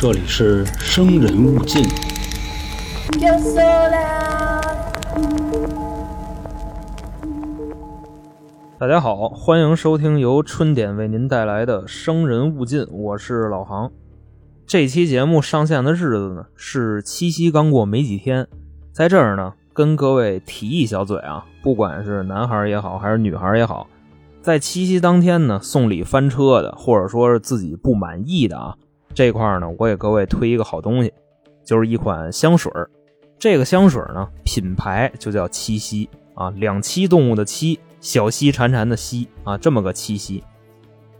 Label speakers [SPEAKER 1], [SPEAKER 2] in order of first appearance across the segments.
[SPEAKER 1] 这里是生人勿近。
[SPEAKER 2] 大家好，欢迎收听由春点为您带来的《生人勿近》，我是老航。这期节目上线的日子呢是七夕刚过没几天，在这儿呢跟各位提一小嘴啊，不管是男孩也好，还是女孩也好，在七夕当天呢送礼翻车的，或者说是自己不满意的啊，这块呢我给各位推一个好东西，就是一款香水。这个香水呢品牌就叫七夕啊，两栖动物的栖。小溪潺潺的溪啊，这么个七夕。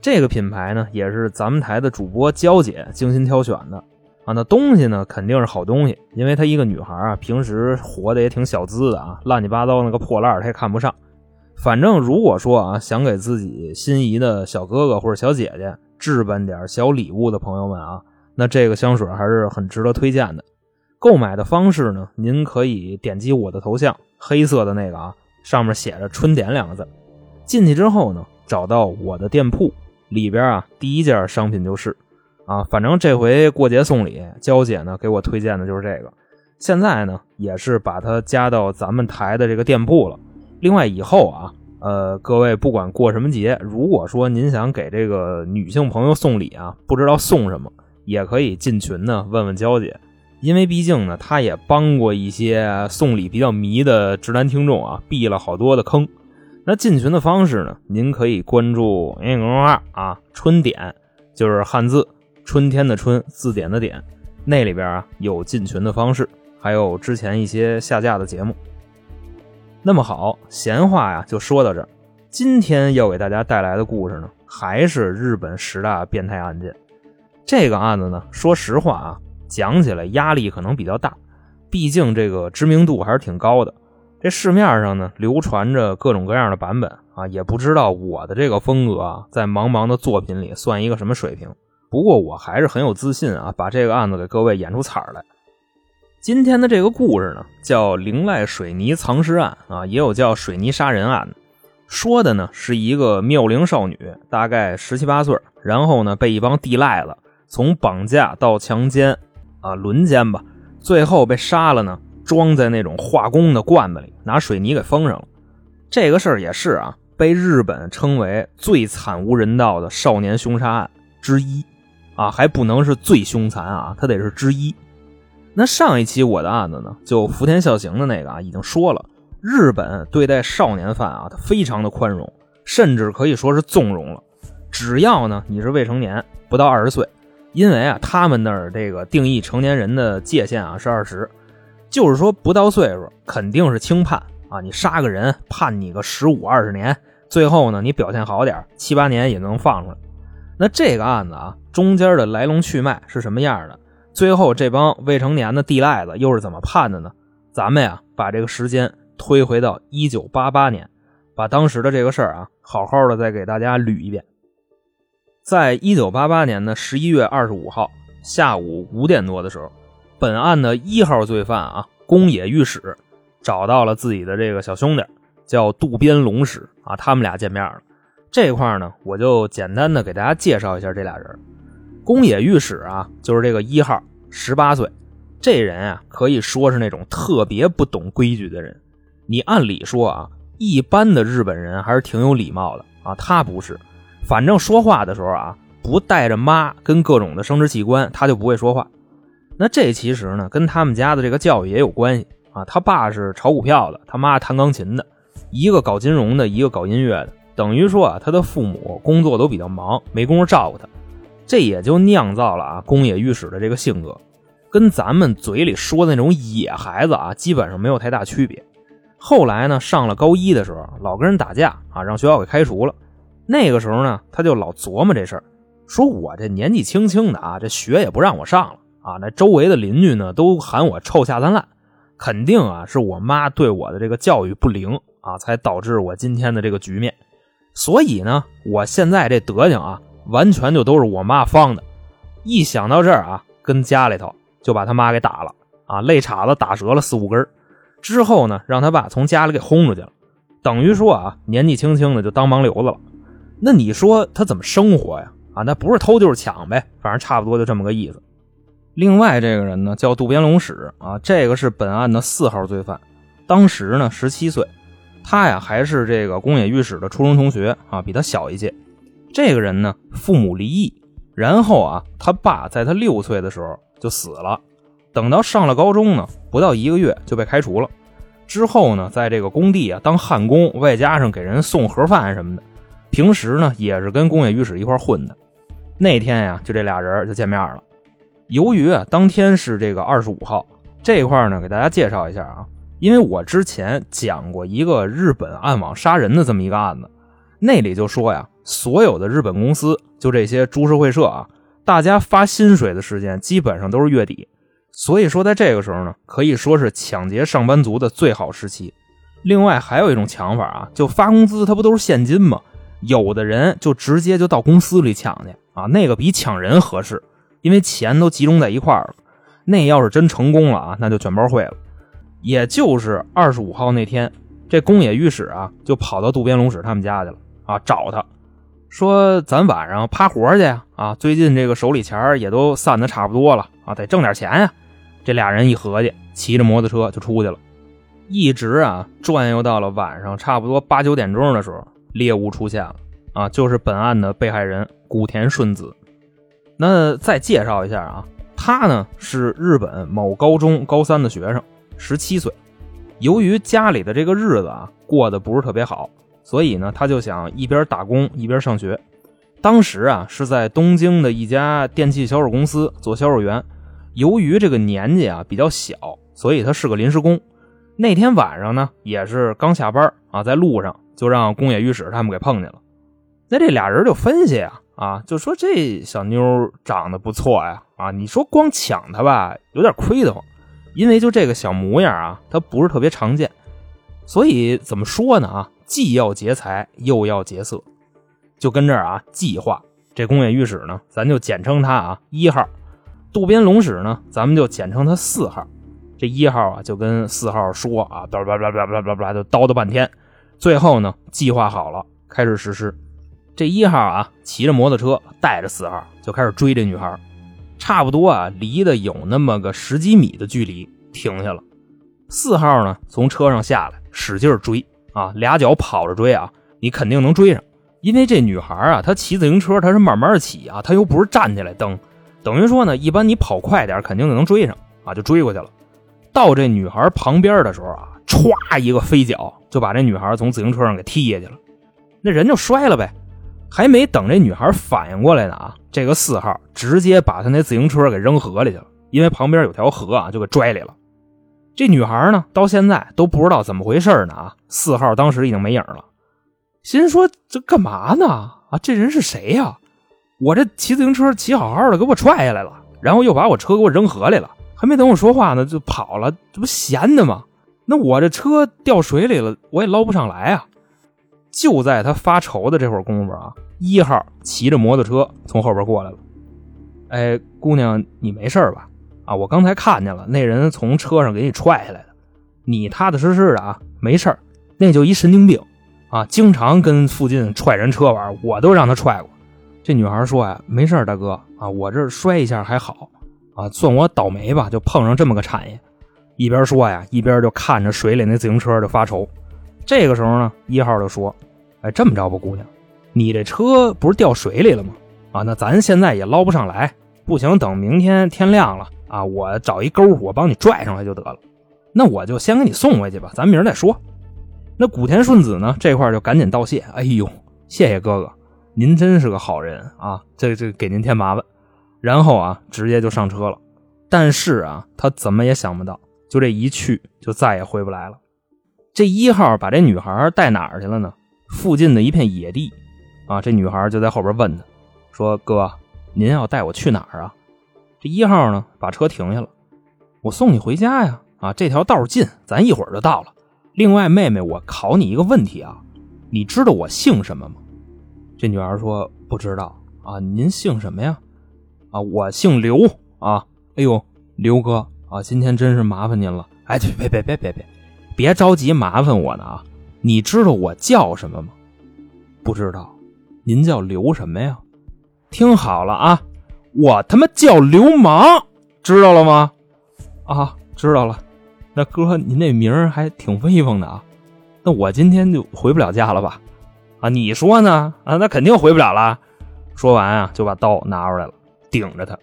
[SPEAKER 2] 这个品牌呢，也是咱们台的主播娇姐精心挑选的啊。那东西呢，肯定是好东西，因为她一个女孩啊，平时活的也挺小资的啊，乱七八糟那个破烂她也看不上。反正如果说啊，想给自己心仪的小哥哥或者小姐姐置办点小礼物的朋友们啊，那这个香水还是很值得推荐的。购买的方式呢，您可以点击我的头像，黑色的那个啊。上面写着“春点”两个字，进去之后呢，找到我的店铺里边啊，第一件商品就是啊，反正这回过节送礼，娇姐呢给我推荐的就是这个。现在呢，也是把它加到咱们台的这个店铺了。另外以后啊，呃，各位不管过什么节，如果说您想给这个女性朋友送礼啊，不知道送什么，也可以进群呢问问娇姐。因为毕竟呢，他也帮过一些送礼比较迷的直男听众啊，避了好多的坑。那进群的方式呢，您可以关注微信公众号啊，春点就是汉字春天的春，字典的点，那里边啊有进群的方式，还有之前一些下架的节目。那么好，闲话呀就说到这儿。今天要给大家带来的故事呢，还是日本十大变态案件。这个案子呢，说实话啊。讲起来压力可能比较大，毕竟这个知名度还是挺高的。这市面上呢流传着各种各样的版本啊，也不知道我的这个风格啊，在茫茫的作品里算一个什么水平。不过我还是很有自信啊，把这个案子给各位演出彩来。今天的这个故事呢，叫灵濑水泥藏尸案啊，也有叫水泥杀人案。说的呢是一个妙龄少女，大概十七八岁，然后呢被一帮地赖子从绑架到强奸。啊，轮奸吧，最后被杀了呢，装在那种化工的罐子里，拿水泥给封上了。这个事儿也是啊，被日本称为最惨无人道的少年凶杀案之一啊，还不能是最凶残啊，它得是之一。那上一期我的案子呢，就福田孝行的那个啊，已经说了，日本对待少年犯啊，他非常的宽容，甚至可以说是纵容了，只要呢你是未成年，不到二十岁。因为啊，他们那儿这个定义成年人的界限啊是二十，就是说不到岁数肯定是轻判啊。你杀个人判你个十五二十年，最后呢你表现好点七八年也能放出来。那这个案子啊，中间的来龙去脉是什么样的？最后这帮未成年的地赖子又是怎么判的呢？咱们呀把这个时间推回到一九八八年，把当时的这个事儿啊好好的再给大家捋一遍。在一九八八年的十一月二十五号下午五点多的时候，本案的一号罪犯啊宫野御史找到了自己的这个小兄弟，叫渡边龙史啊，他们俩见面了。这块呢，我就简单的给大家介绍一下这俩人。宫野御史啊，就是这个一号，十八岁，这人啊可以说是那种特别不懂规矩的人。你按理说啊，一般的日本人还是挺有礼貌的啊，他不是。反正说话的时候啊，不带着妈跟各种的生殖器官，他就不会说话。那这其实呢，跟他们家的这个教育也有关系啊。他爸是炒股票的，他妈弹钢琴的，一个搞金融的，一个搞音乐的，等于说啊，他的父母工作都比较忙，没工夫照顾他。这也就酿造了啊，宫野御史的这个性格，跟咱们嘴里说的那种野孩子啊，基本上没有太大区别。后来呢，上了高一的时候，老跟人打架啊，让学校给开除了。那个时候呢，他就老琢磨这事儿，说我这年纪轻轻的啊，这学也不让我上了啊，那周围的邻居呢都喊我臭下三滥，肯定啊是我妈对我的这个教育不灵啊，才导致我今天的这个局面。所以呢，我现在这德行啊，完全就都是我妈放的。一想到这儿啊，跟家里头就把他妈给打了啊，肋叉子打折了四五根之后呢，让他爸从家里给轰出去了，等于说啊，年纪轻轻的就当盲流子了。那你说他怎么生活呀？啊，那不是偷就是抢呗，反正差不多就这么个意思。另外这个人呢叫渡边龙史啊，这个是本案的四号罪犯，当时呢十七岁，他呀还是这个宫野御史的初中同学啊，比他小一届。这个人呢父母离异，然后啊他爸在他六岁的时候就死了，等到上了高中呢，不到一个月就被开除了。之后呢，在这个工地啊当焊工，外加上给人送盒饭什么的，平时呢也是跟工业御史一块混的。那天呀，就这俩人就见面了。由于啊当天是这个二十五号这块呢，给大家介绍一下啊，因为我之前讲过一个日本暗网杀人的这么一个案子，那里就说呀，所有的日本公司就这些株式会社啊，大家发薪水的时间基本上都是月底。所以说，在这个时候呢，可以说是抢劫上班族的最好时期。另外，还有一种抢法啊，就发工资，它不都是现金吗？有的人就直接就到公司里抢去啊，那个比抢人合适，因为钱都集中在一块儿了。那要是真成功了啊，那就卷包会了。也就是二十五号那天，这宫野御史啊，就跑到渡边龙史他们家去了啊，找他说：“咱晚上趴活去呀！啊，最近这个手里钱也都散的差不多了啊，得挣点钱呀。”这俩人一合计，骑着摩托车就出去了，一直啊转悠到了晚上差不多八九点钟的时候，猎物出现了啊，就是本案的被害人古田顺子。那再介绍一下啊，他呢是日本某高中高三的学生，十七岁。由于家里的这个日子啊过得不是特别好，所以呢他就想一边打工一边上学。当时啊是在东京的一家电器销售公司做销售员。由于这个年纪啊比较小，所以他是个临时工。那天晚上呢，也是刚下班啊，在路上就让宫野御史他们给碰见了。那这俩人就分析啊啊，就说这小妞长得不错呀啊，你说光抢她吧，有点亏得慌，因为就这个小模样啊，她不是特别常见。所以怎么说呢啊，既要劫财又要劫色，就跟这儿啊计划。这宫野御史呢，咱就简称他啊一号。渡边龙史呢，咱们就简称他四号。这一号啊，就跟四号说啊，叭叭叭叭叭叭叭，就叨叨半天。最后呢，计划好了，开始实施。这一号啊，骑着摩托车带着四号就开始追这女孩，差不多啊，离得有那么个十几米的距离，停下了。四号呢，从车上下来，使劲追啊，俩脚跑着追啊，你肯定能追上，因为这女孩啊，她骑自行车，她是慢慢骑啊，她又不是站起来蹬。等于说呢，一般你跑快点，肯定就能追上啊，就追过去了。到这女孩旁边的时候啊，歘一个飞脚，就把这女孩从自行车上给踢下去了，那人就摔了呗。还没等这女孩反应过来呢啊，这个四号直接把他那自行车给扔河里去了，因为旁边有条河啊，就给拽里了。这女孩呢，到现在都不知道怎么回事呢啊。四号当时已经没影了，心说这干嘛呢啊？这人是谁呀？我这骑自行车骑好好的，给我踹下来了，然后又把我车给我扔河里了，还没等我说话呢，就跑了，这不闲的吗？那我这车掉水里了，我也捞不上来啊！就在他发愁的这会儿功夫啊，一号骑着摩托车从后边过来了。哎，姑娘，你没事吧？啊，我刚才看见了，那人从车上给你踹下来的，你踏踏实实的啊，没事那就一神经病啊，经常跟附近踹人车玩，我都让他踹过。这女孩说呀：“没事大哥啊，我这摔一下还好啊，算我倒霉吧，就碰上这么个产业。”一边说呀，一边就看着水里那自行车就发愁。这个时候呢，一号就说：“哎，这么着吧，姑娘，你这车不是掉水里了吗？啊，那咱现在也捞不上来，不行，等明天天亮了啊，我找一钩，我帮你拽上来就得了。那我就先给你送回去吧，咱明儿再说。”那古田顺子呢，这块就赶紧道谢：“哎呦，谢谢哥哥。”您真是个好人啊！这这给您添麻烦，然后啊，直接就上车了。但是啊，他怎么也想不到，就这一去就再也回不来了。这一号把这女孩带哪儿去了呢？附近的一片野地啊。这女孩就在后边问他，说：“哥，您要带我去哪儿啊？”这一号呢，把车停下了，我送你回家呀。啊，这条道近，咱一会儿就到了。另外，妹妹，我考你一个问题啊，你知道我姓什么吗？这女孩说：“不知道啊，您姓什么呀？啊，我姓刘啊。哎呦，刘哥啊，今天真是麻烦您了。哎，别别别别别，别着急麻烦我呢啊！你知道我叫什么吗？不知道。您叫刘什么呀？听好了啊，我他妈叫流氓。知道了吗？啊，知道了。那哥，您那名儿还挺威风的啊。那我今天就回不了家了吧？啊，你说呢？啊，那肯定回不了了。说完啊，就把刀拿出来了，顶着他。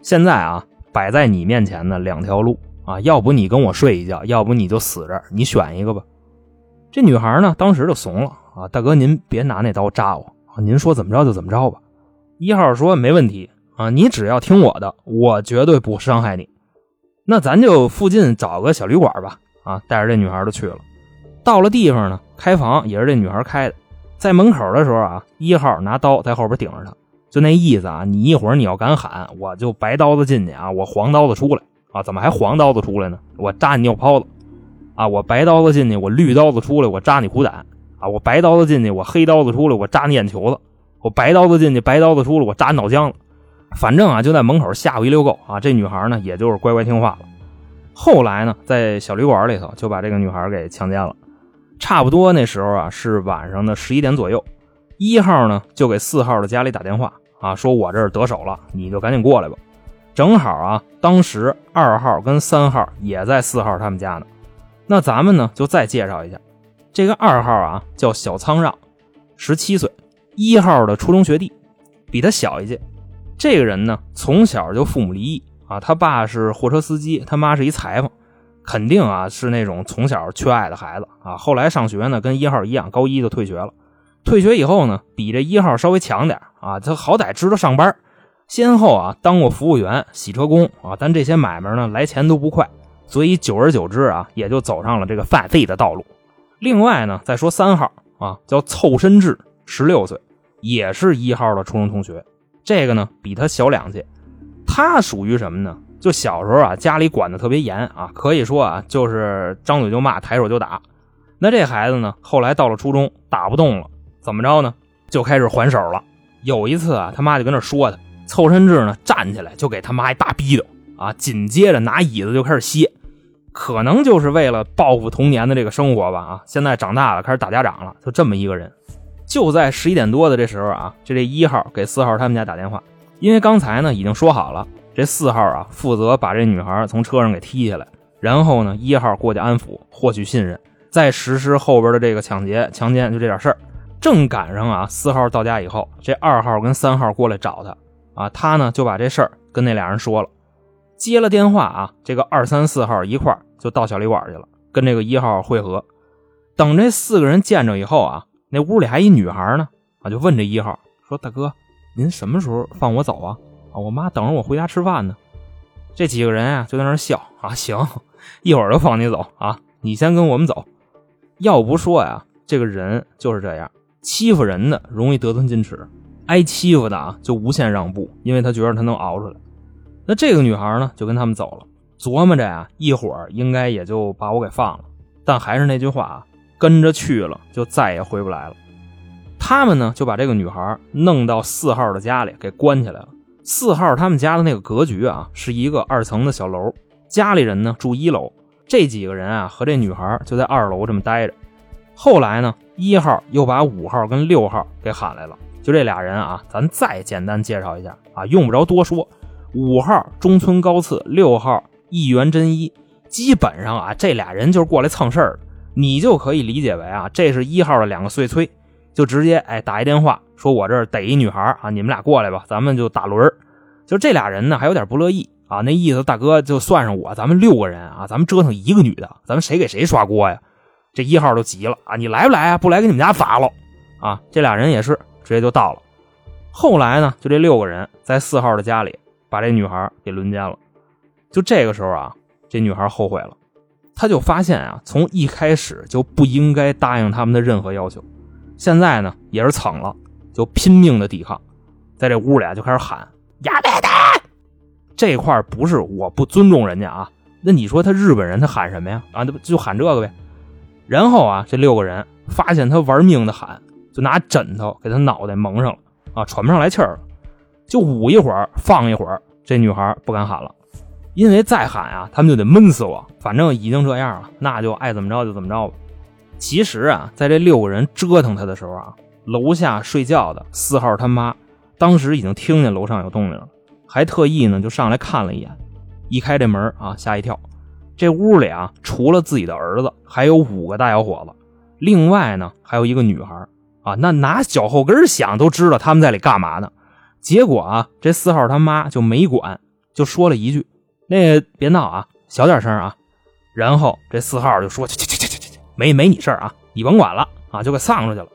[SPEAKER 2] 现在啊，摆在你面前的两条路啊，要不你跟我睡一觉，要不你就死这，你选一个吧。这女孩呢，当时就怂了啊，大哥您别拿那刀扎我啊，您说怎么着就怎么着吧。一号说没问题啊，你只要听我的，我绝对不伤害你。那咱就附近找个小旅馆吧啊，带着这女孩就去了。到了地方呢，开房也是这女孩开的。在门口的时候啊，一号拿刀在后边顶着她，就那意思啊，你一会儿你要敢喊，我就白刀子进去啊，我黄刀子出来啊，怎么还黄刀子出来呢？我扎你尿泡子啊，我白刀子进去，我绿刀子出来，我扎你虎胆啊，我白刀子进去，我黑刀子出来，我扎你眼球子，我白刀子进去，白刀子出来，我扎你脑浆子，反正啊，就在门口吓唬一溜够啊。这女孩呢，也就是乖乖听话了。后来呢，在小旅馆里头就把这个女孩给强奸了。差不多那时候啊，是晚上的十一点左右。一号呢就给四号的家里打电话啊，说我这儿得手了，你就赶紧过来吧。正好啊，当时二号跟三号也在四号他们家呢。那咱们呢就再介绍一下，这个二号啊叫小苍让，十七岁，一号的初中学弟，比他小一届。这个人呢从小就父母离异啊，他爸是货车司机，他妈是一裁缝。肯定啊，是那种从小缺爱的孩子啊。后来上学呢，跟一号一样，高一就退学了。退学以后呢，比这一号稍微强点啊，他好歹知道上班，先后啊当过服务员、洗车工啊。但这些买卖呢，来钱都不快，所以久而久之啊，也就走上了这个犯罪的道路。另外呢，再说三号啊，叫凑身志，十六岁，也是一号的初中同学。这个呢，比他小两届。他属于什么呢？就小时候啊，家里管的特别严啊，可以说啊，就是张嘴就骂，抬手就打。那这孩子呢，后来到了初中，打不动了，怎么着呢？就开始还手了。有一次啊，他妈就跟那说他，凑身志呢，站起来就给他妈一大逼斗啊，紧接着拿椅子就开始歇，可能就是为了报复童年的这个生活吧啊。现在长大了，开始打家长了，就这么一个人。就在十一点多的这时候啊，就这一号给四号他们家打电话，因为刚才呢已经说好了。这四号啊，负责把这女孩从车上给踢下来，然后呢，一号过去安抚，获取信任，再实施后边的这个抢劫、强奸，就这点事儿。正赶上啊，四号到家以后，这二号跟三号过来找他，啊，他呢就把这事儿跟那俩人说了，接了电话啊，这个二三四号一块就到小旅馆去了，跟这个一号会合。等这四个人见着以后啊，那屋里还一女孩呢，啊，就问这一号说：“大哥，您什么时候放我走啊？”啊，我妈等着我回家吃饭呢。这几个人啊，就在那笑啊。行，一会儿就放你走啊。你先跟我们走。要不说呀，这个人就是这样，欺负人的容易得寸进尺，挨欺负的啊就无限让步，因为他觉得他能熬出来。那这个女孩呢，就跟他们走了，琢磨着呀，一会儿应该也就把我给放了。但还是那句话啊，跟着去了就再也回不来了。他们呢，就把这个女孩弄到四号的家里给关起来了。四号他们家的那个格局啊，是一个二层的小楼，家里人呢住一楼，这几个人啊和这女孩就在二楼这么待着。后来呢，一号又把五号跟六号给喊来了，就这俩人啊，咱再简单介绍一下啊，用不着多说。五号中村高次，六号一元真一，基本上啊，这俩人就是过来蹭事儿的，你就可以理解为啊，这是一号的两个碎催。就直接哎打一电话说，我这儿逮一女孩啊，你们俩过来吧，咱们就打轮就这俩人呢，还有点不乐意啊，那意思大哥就算上我，咱们六个人啊，咱们折腾一个女的，咱们谁给谁刷锅呀？这一号都急了啊，你来不来啊？不来给你们家砸了啊！这俩人也是直接就到了。后来呢，就这六个人在四号的家里把这女孩给轮奸了。就这个时候啊，这女孩后悔了，他就发现啊，从一开始就不应该答应他们的任何要求。现在呢也是蹭了，就拼命的抵抗，在这屋里啊就开始喊亚贝的。这块不是我不尊重人家啊，那你说他日本人他喊什么呀？啊，那不就喊这个呗。然后啊，这六个人发现他玩命的喊，就拿枕头给他脑袋蒙上了啊，喘不上来气儿了，就捂一会儿放一会儿。这女孩不敢喊了，因为再喊啊，他们就得闷死我。反正已经这样了，那就爱怎么着就怎么着吧。其实啊，在这六个人折腾他的时候啊，楼下睡觉的四号他妈当时已经听见楼上有动静了，还特意呢就上来看了一眼，一开这门啊，吓一跳，这屋里啊，除了自己的儿子，还有五个大小伙子，另外呢还有一个女孩啊。那拿脚后跟想都知道他们在里干嘛呢。结果啊，这四号他妈就没管，就说了一句：“那个别闹啊，小点声啊。”然后这四号就说：“去去去去去去，没没你事儿啊，你甭管了啊，就给丧出去了。”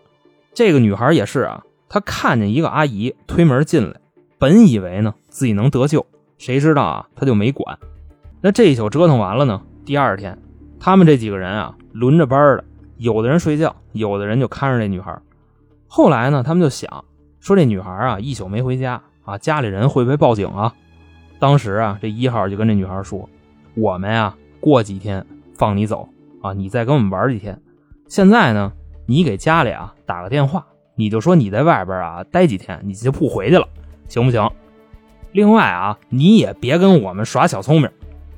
[SPEAKER 2] 这个女孩也是啊，她看见一个阿姨推门进来，本以为呢自己能得救，谁知道啊，她就没管。那这一宿折腾完了呢，第二天，他们这几个人啊轮着班的，有的人睡觉，有的人就看着这女孩。后来呢，他们就想说这女孩啊一宿没回家啊，家里人会不会报警啊？当时啊，这一号就跟这女孩说：“我们呀。”过几天放你走啊！你再跟我们玩几天。现在呢，你给家里啊打个电话，你就说你在外边啊待几天，你就不回去了，行不行？另外啊，你也别跟我们耍小聪明。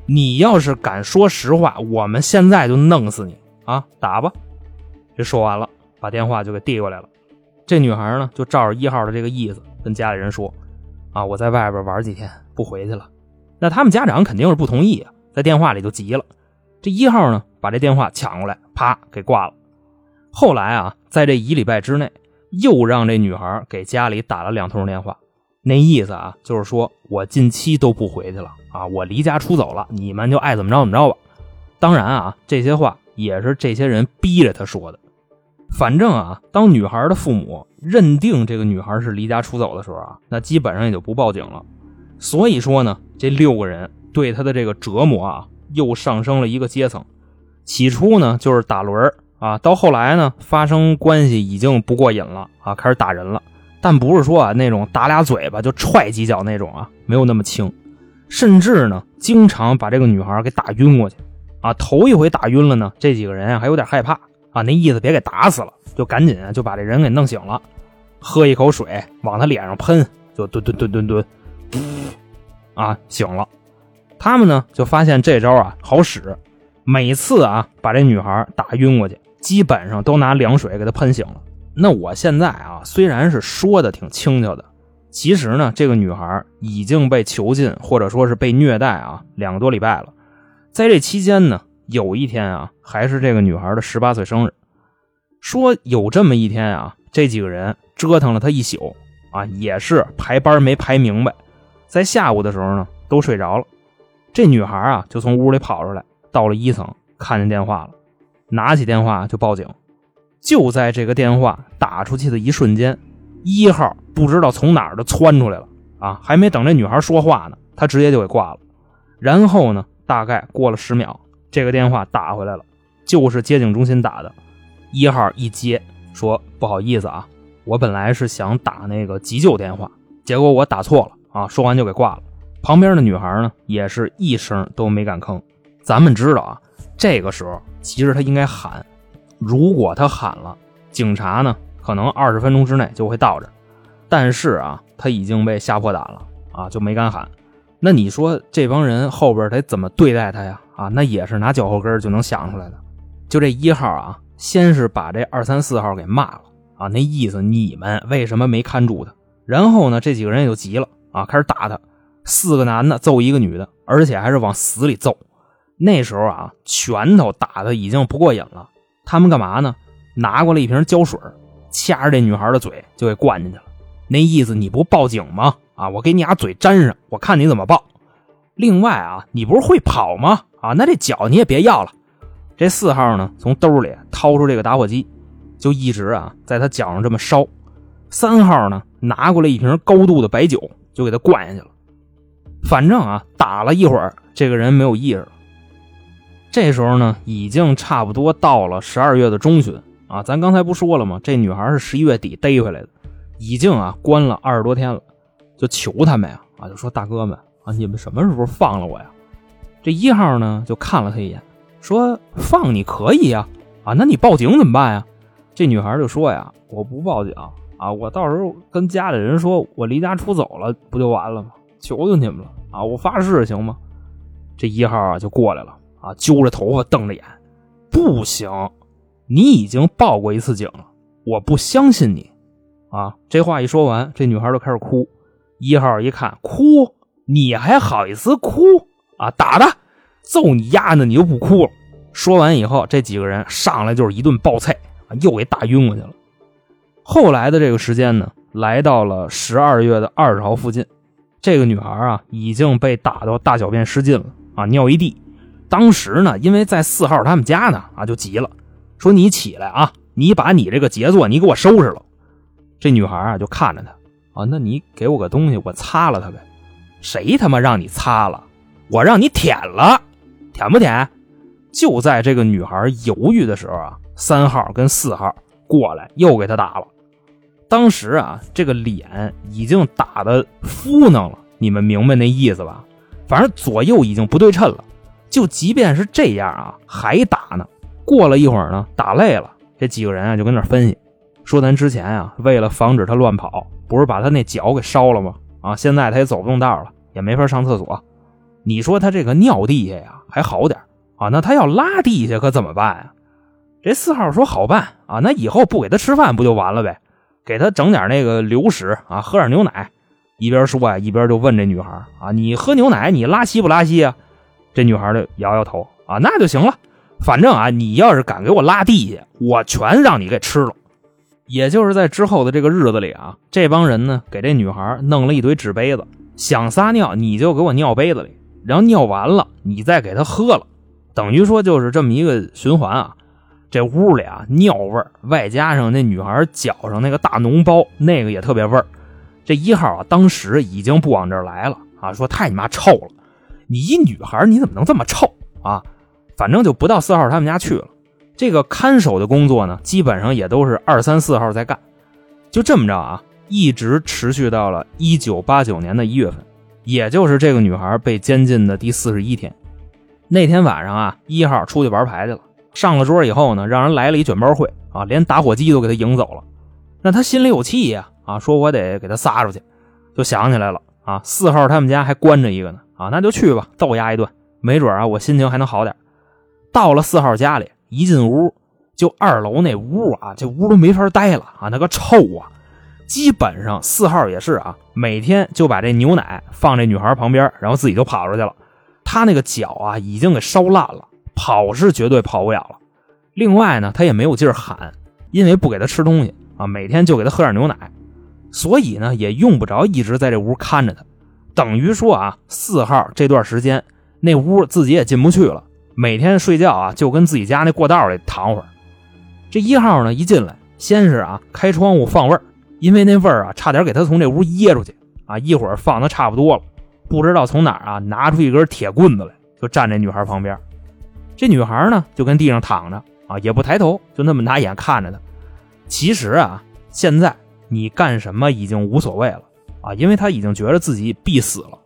[SPEAKER 2] 你要是敢说实话，我们现在就弄死你啊！打吧。这说完了，把电话就给递过来了。这女孩呢，就照着一号的这个意思跟家里人说：“啊，我在外边玩几天，不回去了。”那他们家长肯定是不同意啊。在电话里就急了，这一号呢把这电话抢过来，啪给挂了。后来啊，在这一礼拜之内，又让这女孩给家里打了两通电话，那意思啊就是说我近期都不回去了啊，我离家出走了，你们就爱怎么着怎么着吧。当然啊，这些话也是这些人逼着他说的。反正啊，当女孩的父母认定这个女孩是离家出走的时候啊，那基本上也就不报警了。所以说呢，这六个人。对他的这个折磨啊，又上升了一个阶层。起初呢，就是打轮啊，到后来呢，发生关系已经不过瘾了啊，开始打人了。但不是说啊那种打俩嘴巴就踹几脚那种啊，没有那么轻。甚至呢，经常把这个女孩给打晕过去啊。头一回打晕了呢，这几个人啊还有点害怕啊，那意思别给打死了，就赶紧就把这人给弄醒了，喝一口水往他脸上喷，就蹲蹲蹲蹲蹲，啊醒了。他们呢就发现这招啊好使，每次啊把这女孩打晕过去，基本上都拿凉水给她喷醒了。那我现在啊虽然是说的挺轻巧的，其实呢这个女孩已经被囚禁或者说是被虐待啊两个多礼拜了。在这期间呢，有一天啊还是这个女孩的十八岁生日，说有这么一天啊，这几个人折腾了她一宿啊，也是排班没排明白，在下午的时候呢都睡着了。这女孩啊，就从屋里跑出来，到了一层，看见电话了，拿起电话就报警。就在这个电话打出去的一瞬间，一号不知道从哪儿就窜出来了啊！还没等这女孩说话呢，他直接就给挂了。然后呢，大概过了十秒，这个电话打回来了，就是接警中心打的。一号一接，说不好意思啊，我本来是想打那个急救电话，结果我打错了啊！说完就给挂了。旁边的女孩呢，也是一声都没敢吭。咱们知道啊，这个时候其实他应该喊，如果他喊了，警察呢可能二十分钟之内就会到这。但是啊，他已经被吓破胆了啊，就没敢喊。那你说这帮人后边得怎么对待他呀？啊，那也是拿脚后跟就能想出来的。就这一号啊，先是把这二三四号给骂了啊，那意思你们为什么没看住他？然后呢，这几个人也就急了啊，开始打他。四个男的揍一个女的，而且还是往死里揍。那时候啊，拳头打的已经不过瘾了。他们干嘛呢？拿过来一瓶胶水，掐着这女孩的嘴就给灌进去了。那意思你不报警吗？啊，我给你俩嘴粘上，我看你怎么报。另外啊，你不是会跑吗？啊，那这脚你也别要了。这四号呢，从兜里掏出这个打火机，就一直啊在他脚上这么烧。三号呢，拿过来一瓶高度的白酒，就给他灌下去了。反正啊，打了一会儿，这个人没有意识了。这时候呢，已经差不多到了十二月的中旬啊。咱刚才不说了吗？这女孩是十一月底逮回来的，已经啊关了二十多天了。就求他们呀，啊，就说大哥们啊，你们什么时候放了我呀？这一号呢，就看了他一眼，说放你可以呀，啊，那你报警怎么办呀？这女孩就说呀，我不报警啊，我到时候跟家里人说我离家出走了，不就完了吗？求求你们了啊！我发誓行吗？这一号啊就过来了啊，揪着头发，瞪着眼，不行！你已经报过一次警了，我不相信你啊！这话一说完，这女孩就开始哭。一号一看哭，你还好意思哭啊，打他，揍你丫的，你又不哭了。说完以后，这几个人上来就是一顿暴菜，又给打晕过去了。后来的这个时间呢，来到了十二月的二十号附近，这个女孩啊已经被打到大小便失禁了啊，尿一地。当时呢，因为在四号他们家呢啊，就急了，说你起来啊，你把你这个杰作你给我收拾了。这女孩啊就看着他啊，那你给我个东西，我擦了他呗。谁他妈让你擦了？我让你舔了，舔不舔？就在这个女孩犹豫的时候啊，三号跟四号过来又给他打了。当时啊，这个脸已经打的敷弄了，你们明白那意思吧？反正左右已经不对称了。就即便是这样啊，还打呢。过了一会儿呢，打累了，这几个人啊就跟那分析，说咱之前啊，为了防止他乱跑，不是把他那脚给烧了吗？啊，现在他也走不动道了，也没法上厕所。你说他这个尿地下呀还好点啊，那他要拉地下可怎么办呀？这四号说好办啊，那以后不给他吃饭不就完了呗？给他整点那个流食啊，喝点牛奶。一边说啊，一边就问这女孩啊：“你喝牛奶，你拉稀不拉稀啊？”这女孩就摇摇头啊，那就行了。反正啊，你要是敢给我拉地下，我全让你给吃了。也就是在之后的这个日子里啊，这帮人呢给这女孩弄了一堆纸杯子，想撒尿你就给我尿杯子里，然后尿完了你再给她喝了，等于说就是这么一个循环啊。这屋里啊尿味儿，外加上那女孩脚上那个大脓包，那个也特别味儿。这一号啊当时已经不往这儿来了啊，说太你妈臭了。你一女孩，你怎么能这么臭啊？反正就不到四号他们家去了。这个看守的工作呢，基本上也都是二三四号在干。就这么着啊，一直持续到了一九八九年的一月份，也就是这个女孩被监禁的第四十一天。那天晚上啊，一号出去玩牌去了，上了桌以后呢，让人来了一卷包会啊，连打火机都给他迎走了。那他心里有气呀啊，说我得给他撒出去，就想起来了啊，四号他们家还关着一个呢。啊，那就去吧，揍丫一顿，没准啊，我心情还能好点。到了四号家里，一进屋就二楼那屋啊，这屋都没法待了啊，那个臭啊！基本上四号也是啊，每天就把这牛奶放这女孩旁边，然后自己就跑出去了。他那个脚啊，已经给烧烂了，跑是绝对跑不了了。另外呢，他也没有劲儿喊，因为不给他吃东西啊，每天就给他喝点牛奶，所以呢，也用不着一直在这屋看着他。等于说啊，四号这段时间那屋自己也进不去了，每天睡觉啊就跟自己家那过道里躺会儿。这一号呢一进来，先是啊开窗户放味儿，因为那味儿啊差点给他从这屋噎出去啊。一会儿放的差不多了，不知道从哪儿啊拿出一根铁棍子来，就站这女孩旁边。这女孩呢就跟地上躺着啊，也不抬头，就那么拿眼看着他。其实啊，现在你干什么已经无所谓了。啊，因为他已经觉得自己必死了。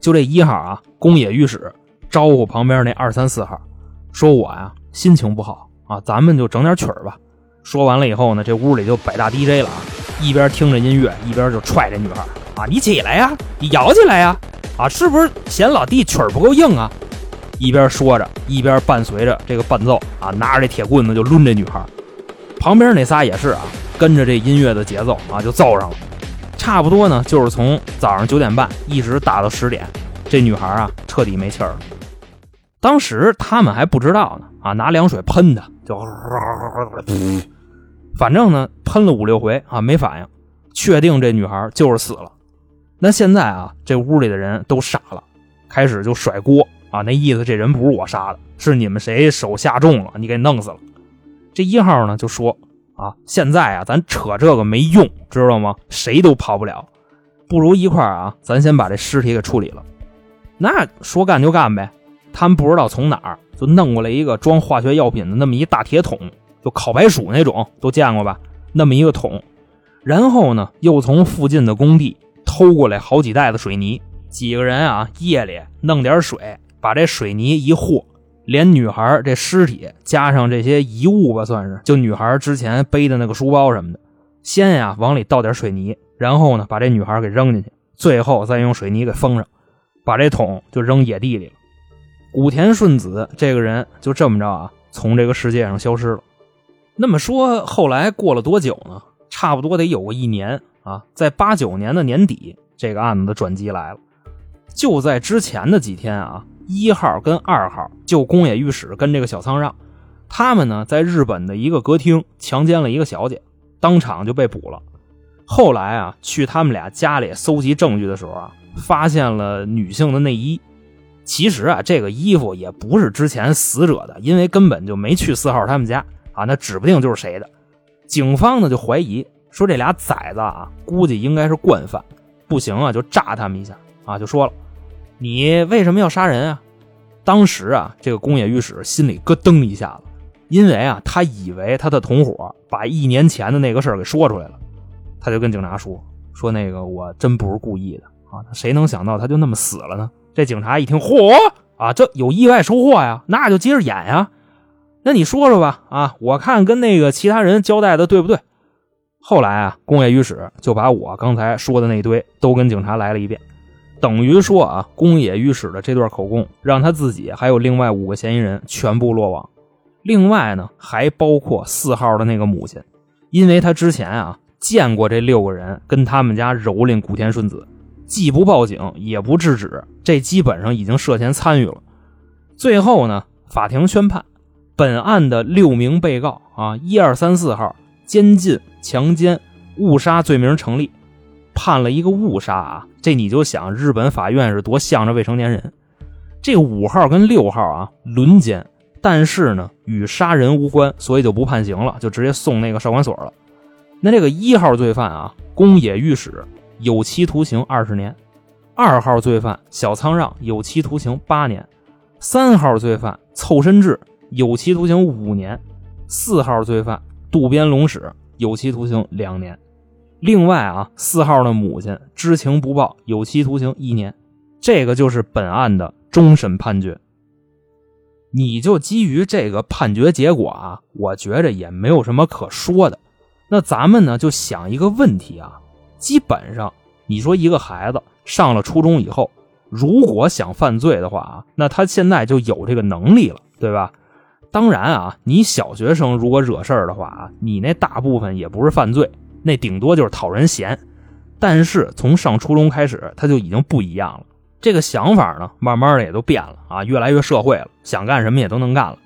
[SPEAKER 2] 就这一号啊，宫野御史招呼旁边那二三四号，说我呀心情不好啊，咱们就整点曲儿吧。说完了以后呢，这屋里就百大 DJ 了啊，一边听着音乐，一边就踹这女孩啊，你起来呀，你摇起来呀，啊，是不是嫌老弟曲儿不够硬啊？一边说着，一边伴随着这个伴奏啊，拿着这铁棍子就抡这女孩。旁边那仨也是啊，跟着这音乐的节奏啊，就揍上了。差不多呢，就是从早上九点半一直打到十点，这女孩啊彻底没气儿了。当时他们还不知道呢，啊，拿凉水喷她，就，反正呢喷了五六回啊没反应，确定这女孩就是死了。那现在啊，这屋里的人都傻了，开始就甩锅啊，那意思这人不是我杀的，是你们谁手下重了，你给弄死了。这一号呢就说。啊，现在啊，咱扯这个没用，知道吗？谁都跑不了，不如一块啊，咱先把这尸体给处理了。那说干就干呗。他们不知道从哪儿就弄过来一个装化学药品的那么一大铁桶，就烤白薯那种，都见过吧？那么一个桶，然后呢，又从附近的工地偷过来好几袋子水泥。几个人啊，夜里弄点水，把这水泥一和。连女孩这尸体加上这些遗物吧，算是就女孩之前背的那个书包什么的，先呀往里倒点水泥，然后呢把这女孩给扔进去，最后再用水泥给封上，把这桶就扔野地里了。古田顺子这个人就这么着啊，从这个世界上消失了。那么说后来过了多久呢？差不多得有个一年啊，在八九年的年底，这个案子的转机来了。就在之前的几天啊。一号跟二号就宫野御史跟这个小仓让，他们呢在日本的一个歌厅强奸了一个小姐，当场就被捕了。后来啊，去他们俩家里搜集证据的时候啊，发现了女性的内衣。其实啊，这个衣服也不是之前死者的，因为根本就没去四号他们家啊，那指不定就是谁的。警方呢就怀疑说这俩崽子啊，估计应该是惯犯，不行啊就炸他们一下啊，就说了，你为什么要杀人啊？当时啊，这个宫野御史心里咯噔一下子，因为啊，他以为他的同伙把一年前的那个事儿给说出来了，他就跟警察说说那个我真不是故意的啊，谁能想到他就那么死了呢？这警察一听，嚯啊，这有意外收获呀，那就接着演呀。那你说说吧，啊，我看跟那个其他人交代的对不对？后来啊，宫野御史就把我刚才说的那堆都跟警察来了一遍，等于说啊，宫野御史的这段口供让他自己还有另外五个嫌疑人全部落网。另外呢，还包括四号的那个母亲，因为他之前啊见过这六个人跟他们家蹂躏古田顺子。既不报警也不制止，这基本上已经涉嫌参与了。最后呢，法庭宣判，本案的六名被告啊，一二三四号监禁、强奸、误杀罪名成立，判了一个误杀啊。这你就想，日本法院是多向着未成年人。这五号跟六号啊轮奸，但是呢与杀人无关，所以就不判刑了，就直接送那个少管所了。那这个一号罪犯啊，宫野御史。有期徒刑二十年，二号罪犯小仓让有期徒刑八年，三号罪犯凑身志有期徒刑五年，四号罪犯渡边龙史有期徒刑两年。另外啊，四号的母亲知情不报有期徒刑一年。这个就是本案的终审判决。你就基于这个判决结果啊，我觉着也没有什么可说的。那咱们呢就想一个问题啊。基本上，你说一个孩子上了初中以后，如果想犯罪的话啊，那他现在就有这个能力了，对吧？当然啊，你小学生如果惹事儿的话啊，你那大部分也不是犯罪，那顶多就是讨人嫌。但是从上初中开始，他就已经不一样了。这个想法呢，慢慢的也都变了啊，越来越社会了，想干什么也都能干了。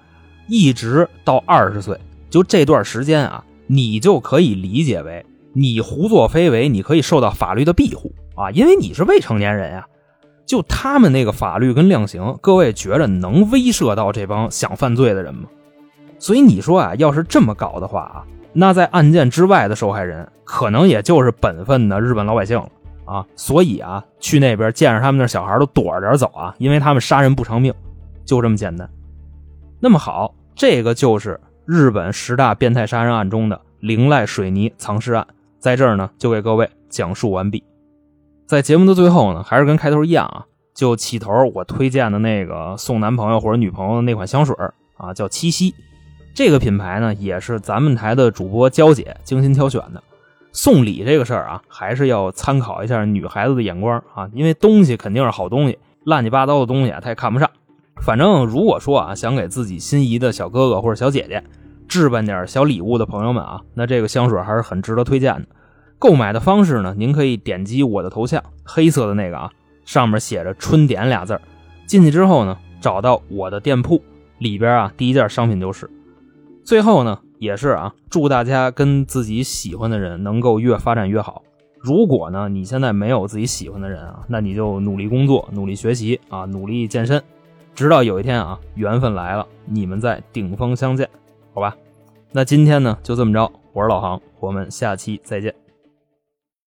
[SPEAKER 2] 一直到二十岁，就这段时间啊，你就可以理解为。你胡作非为，你可以受到法律的庇护啊，因为你是未成年人呀。就他们那个法律跟量刑，各位觉着能威慑到这帮想犯罪的人吗？所以你说啊，要是这么搞的话啊，那在案件之外的受害人，可能也就是本分的日本老百姓了啊。所以啊，去那边见着他们那小孩都躲着点走啊，因为他们杀人不偿命，就这么简单。那么好，这个就是日本十大变态杀人案中的铃濑水泥藏尸案。在这儿呢，就给各位讲述完毕。在节目的最后呢，还是跟开头一样啊，就起头我推荐的那个送男朋友或者女朋友的那款香水啊，叫七夕。这个品牌呢，也是咱们台的主播娇姐精心挑选的。送礼这个事儿啊，还是要参考一下女孩子的眼光啊，因为东西肯定是好东西，乱七八糟的东西她也看不上。反正如果说啊，想给自己心仪的小哥哥或者小姐姐置办点小礼物的朋友们啊，那这个香水还是很值得推荐的。购买的方式呢？您可以点击我的头像，黑色的那个啊，上面写着“春点”俩字儿进去之后呢，找到我的店铺里边啊，第一件商品就是。最后呢，也是啊，祝大家跟自己喜欢的人能够越发展越好。如果呢，你现在没有自己喜欢的人啊，那你就努力工作，努力学习啊，努力健身，直到有一天啊，缘分来了，你们在顶峰相见，好吧？那今天呢，就这么着，我是老航，我们下期再见。